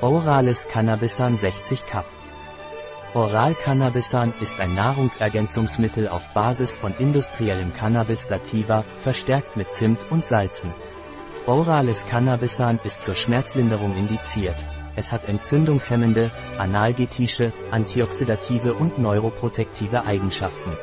Orales Cannabisan 60 Cup. Oral Cannabisan ist ein Nahrungsergänzungsmittel auf Basis von industriellem Cannabis sativa, verstärkt mit Zimt und Salzen. Orales Cannabisan ist zur Schmerzlinderung indiziert. Es hat entzündungshemmende, analgetische, antioxidative und neuroprotektive Eigenschaften.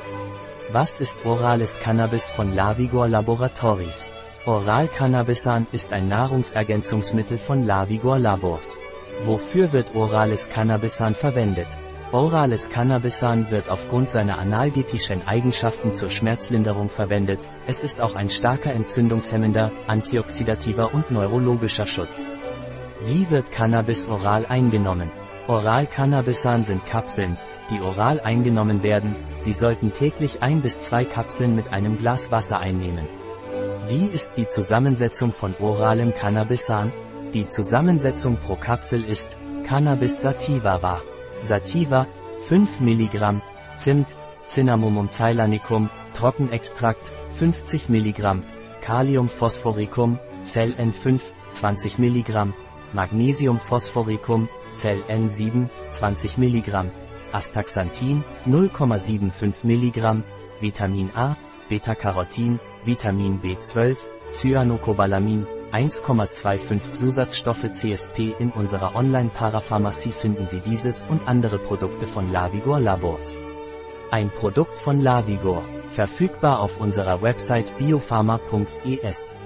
Was ist orales Cannabis von Lavigor Laboratories? Oral Cannabisan ist ein Nahrungsergänzungsmittel von Lavigor Labors. Wofür wird orales Cannabisan verwendet? Orales Cannabisan wird aufgrund seiner analgetischen Eigenschaften zur Schmerzlinderung verwendet, es ist auch ein starker entzündungshemmender, antioxidativer und neurologischer Schutz. Wie wird Cannabis oral eingenommen? Oral Cannabisan sind Kapseln, die oral eingenommen werden, Sie sollten täglich ein bis zwei Kapseln mit einem Glas Wasser einnehmen. Wie ist die Zusammensetzung von oralem Cannabisan? Die Zusammensetzung pro Kapsel ist Cannabis sativa var. Sativa 5 mg, Zimt, Cinnamomum ceylanicum, Trockenextrakt 50 mg, Kalium phosphoricum, Cell N5 20 mg, Magnesium phosphoricum, Cell N7 20 mg, Astaxanthin 0,75 mg, Vitamin A, Beta-Carotin, Vitamin B12, Cyanocobalamin 1,25 Zusatzstoffe CSP In unserer Online-Parapharmacie finden Sie dieses und andere Produkte von Lavigor Labors. Ein Produkt von Lavigor, verfügbar auf unserer Website biopharma.es.